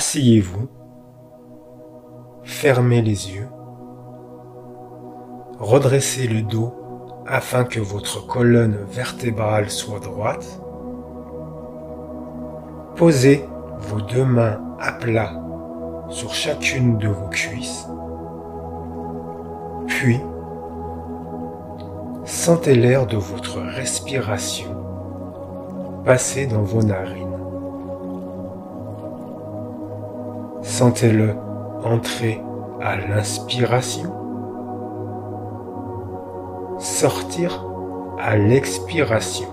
Asseyez-vous, fermez les yeux, redressez le dos afin que votre colonne vertébrale soit droite. Posez vos deux mains à plat sur chacune de vos cuisses. Puis, sentez l'air de votre respiration passer dans vos narines. Sentez-le entrer à l'inspiration, sortir à l'expiration.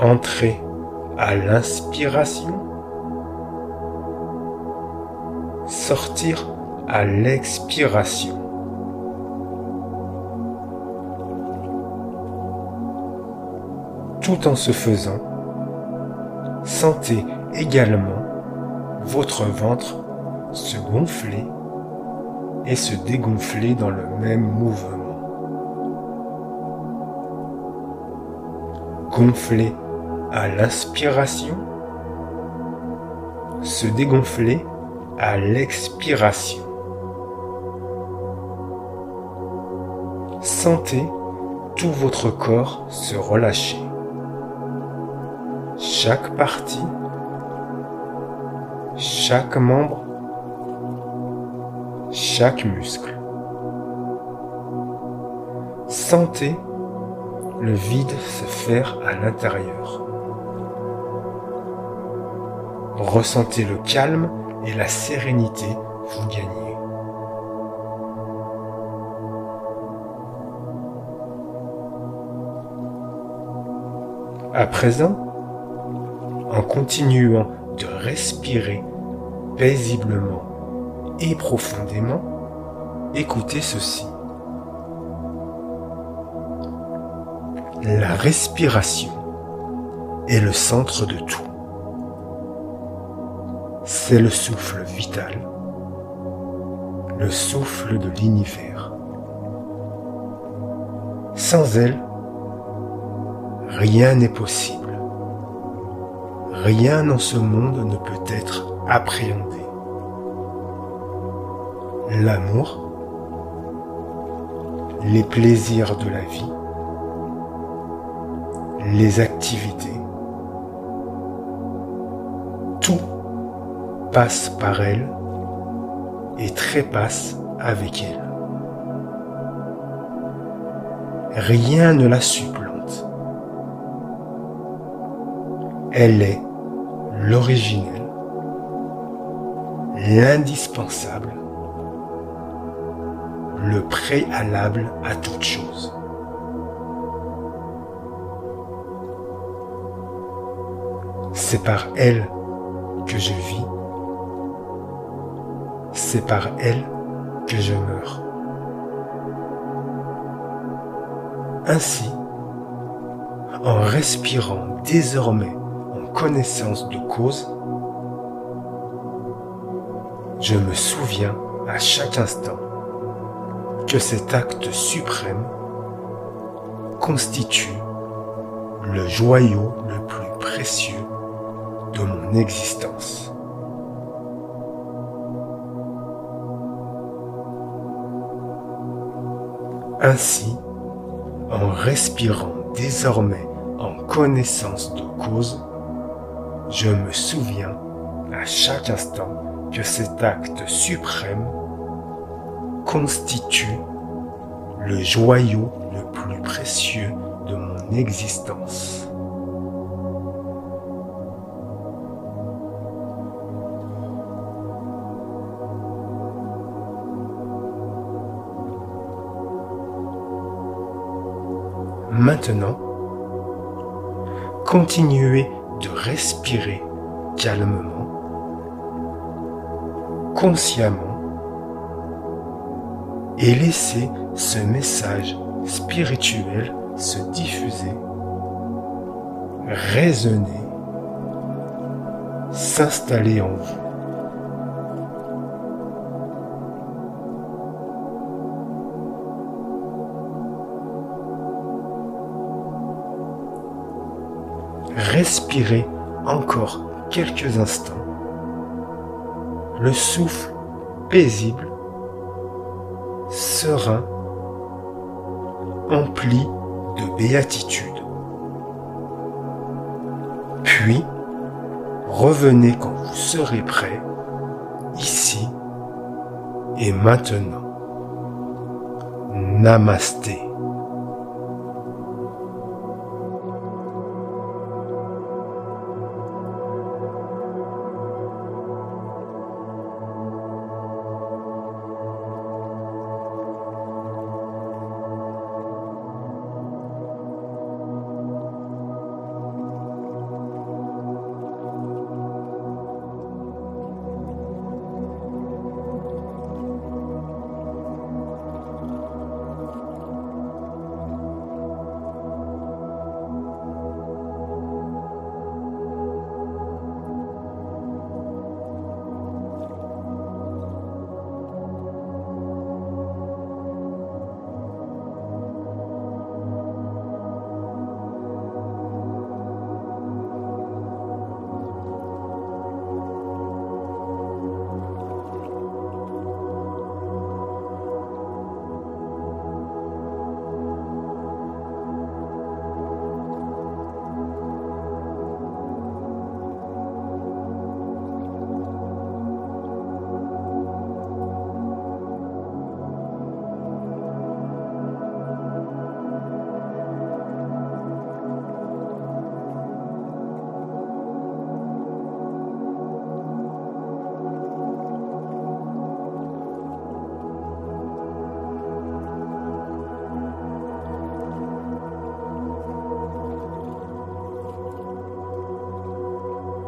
Entrer à l'inspiration, sortir à l'expiration. Tout en se faisant, sentez également votre ventre se gonfler et se dégonfler dans le même mouvement. Gonfler à l'inspiration, se dégonfler à l'expiration. Sentez tout votre corps se relâcher. Chaque partie chaque membre, chaque muscle. Sentez le vide se faire à l'intérieur. Ressentez le calme et la sérénité vous gagner. À présent, en continuant de respirer paisiblement et profondément, écoutez ceci. La respiration est le centre de tout. C'est le souffle vital, le souffle de l'univers. Sans elle, rien n'est possible. Rien dans ce monde ne peut être appréhender. L'amour, les plaisirs de la vie, les activités, tout passe par elle et trépasse avec elle. Rien ne la supplante. Elle est l'originel l'indispensable, le préalable à toute chose. C'est par elle que je vis, c'est par elle que je meurs. Ainsi, en respirant désormais connaissance de cause, je me souviens à chaque instant que cet acte suprême constitue le joyau le plus précieux de mon existence. Ainsi, en respirant désormais en connaissance de cause, je me souviens à chaque instant que cet acte suprême constitue le joyau le plus précieux de mon existence. Maintenant, continuez respirer calmement consciemment et laissez ce message spirituel se diffuser, résonner, s'installer en vous. Respirez encore quelques instants, le souffle paisible, serein, empli de béatitude. Puis, revenez quand vous serez prêt, ici et maintenant. Namasté.